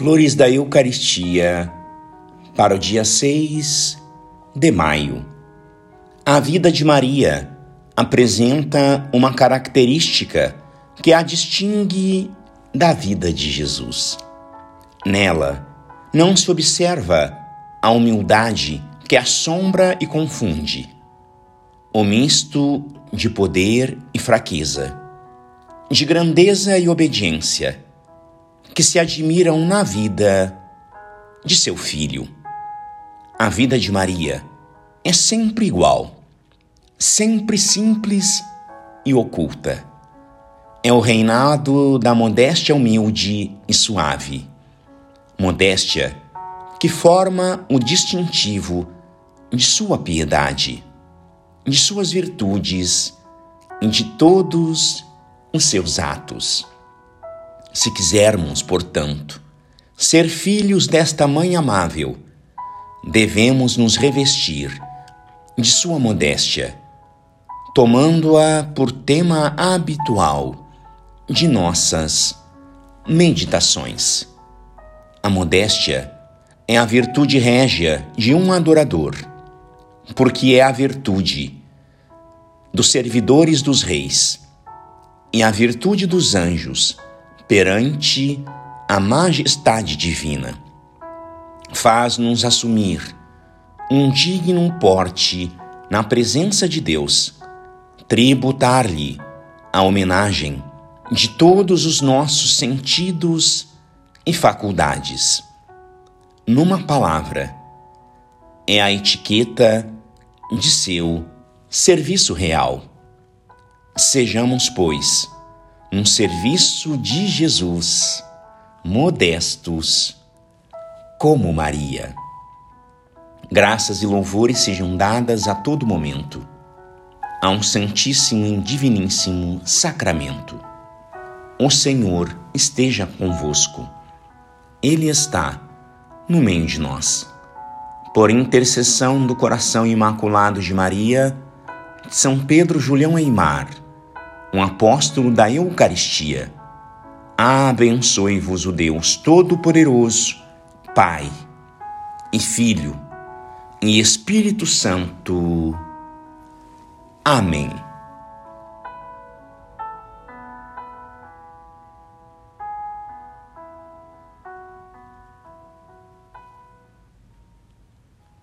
Flores da Eucaristia para o dia 6 de maio. A vida de Maria apresenta uma característica que a distingue da vida de Jesus. Nela, não se observa a humildade que assombra e confunde, o misto de poder e fraqueza, de grandeza e obediência que se admiram na vida de seu filho. A vida de Maria é sempre igual, sempre simples e oculta. É o reinado da modéstia humilde e suave. Modéstia que forma o distintivo de sua piedade, de suas virtudes e de todos os seus atos. Se quisermos, portanto, ser filhos desta Mãe amável, devemos nos revestir de sua modéstia, tomando-a por tema habitual de nossas meditações. A modéstia é a virtude régia de um adorador, porque é a virtude dos servidores dos reis e a virtude dos anjos perante a majestade divina. Faz-nos assumir um digno porte na presença de Deus, tributar-lhe a homenagem de todos os nossos sentidos e faculdades. Numa palavra, é a etiqueta de seu serviço real. Sejamos, pois, um serviço de Jesus, modestos como Maria. Graças e louvores sejam dadas a todo momento a um Santíssimo e Diviníssimo Sacramento. O Senhor esteja convosco, Ele está no meio de nós. Por intercessão do coração imaculado de Maria, São Pedro Julião Eimar, um apóstolo da Eucaristia. Abençoe-vos o Deus Todo-Poderoso, Pai e Filho e Espírito Santo. Amém.